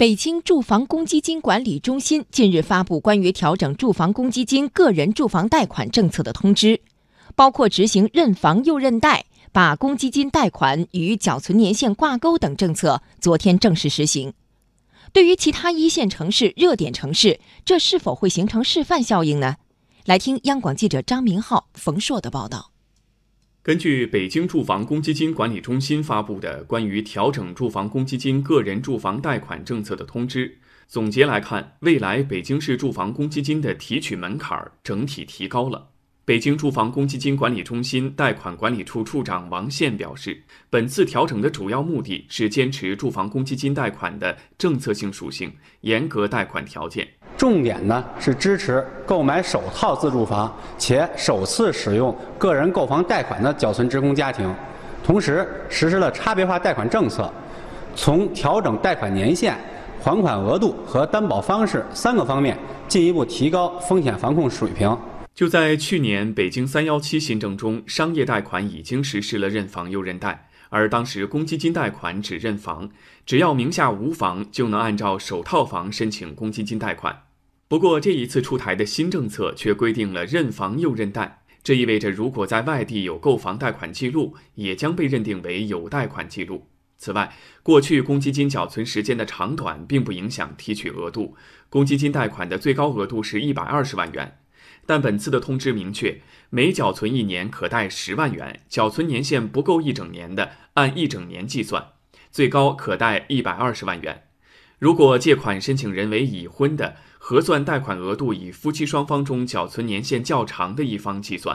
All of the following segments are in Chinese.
北京住房公积金管理中心近日发布关于调整住房公积金个人住房贷款政策的通知，包括执行认房又认贷、把公积金贷款与缴存年限挂钩等政策，昨天正式实行。对于其他一线城市、热点城市，这是否会形成示范效应呢？来听央广记者张明浩、冯硕的报道。根据北京住房公积金管理中心发布的关于调整住房公积金个人住房贷款政策的通知，总结来看，未来北京市住房公积金的提取门槛整体提高了。北京住房公积金管理中心贷款管理处处长王宪表示，本次调整的主要目的是坚持住房公积金贷款的政策性属性，严格贷款条件。重点呢是支持购买首套自住房且首次使用个人购房贷款的缴存职工家庭，同时实施了差别化贷款政策，从调整贷款年限、还款额度和担保方式三个方面进一步提高风险防控水平。就在去年，北京“三幺七”新政中，商业贷款已经实施了认房又认贷，而当时公积金贷款只认房，只要名下无房，就能按照首套房申请公积金贷款。不过，这一次出台的新政策却规定了认房又认贷，这意味着如果在外地有购房贷款记录，也将被认定为有贷款记录。此外，过去公积金缴存时间的长短并不影响提取额度，公积金贷款的最高额度是一百二十万元，但本次的通知明确，每缴存一年可贷十万元，缴存年限不够一整年的，按一整年计算，最高可贷一百二十万元。如果借款申请人为已婚的，核算贷款额度以夫妻双方中缴存年限较长的一方计算。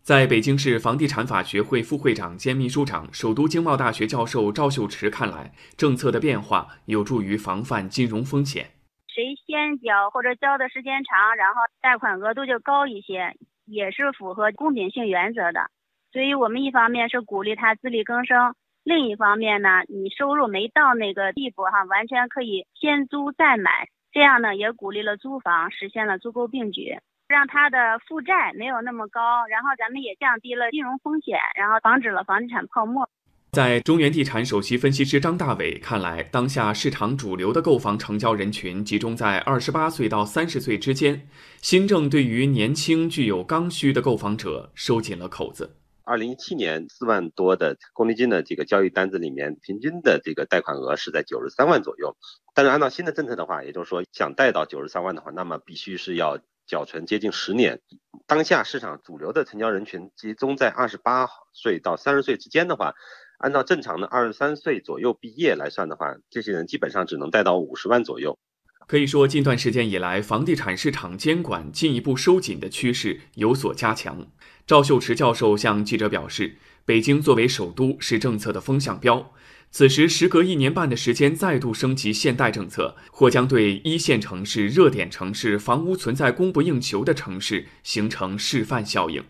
在北京市房地产法学会副会长兼秘书长、首都经贸大学教授赵秀池看来，政策的变化有助于防范金融风险。谁先交或者交的时间长，然后贷款额度就高一些，也是符合公平性原则的。所以我们一方面是鼓励他自力更生。另一方面呢，你收入没到那个地步哈，完全可以先租再买，这样呢也鼓励了租房，实现了租购并举，让他的负债没有那么高，然后咱们也降低了金融风险，然后防止了房地产泡沫。在中原地产首席分析师张大伟看来，当下市场主流的购房成交人群集中在二十八岁到三十岁之间，新政对于年轻具有刚需的购房者收紧了口子。二零一七年四万多的公积金的这个交易单子里面，平均的这个贷款额是在九十三万左右。但是按照新的政策的话，也就是说想贷到九十三万的话，那么必须是要缴存接近十年。当下市场主流的成交人群集中在二十八岁到三十岁之间的话，按照正常的二十三岁左右毕业来算的话，这些人基本上只能贷到五十万左右。可以说，近段时间以来，房地产市场监管进一步收紧的趋势有所加强。赵秀池教授向记者表示，北京作为首都是政策的风向标，此时时隔一年半的时间再度升级限贷政策，或将对一线城市、热点城市、房屋存在供不应求的城市形成示范效应。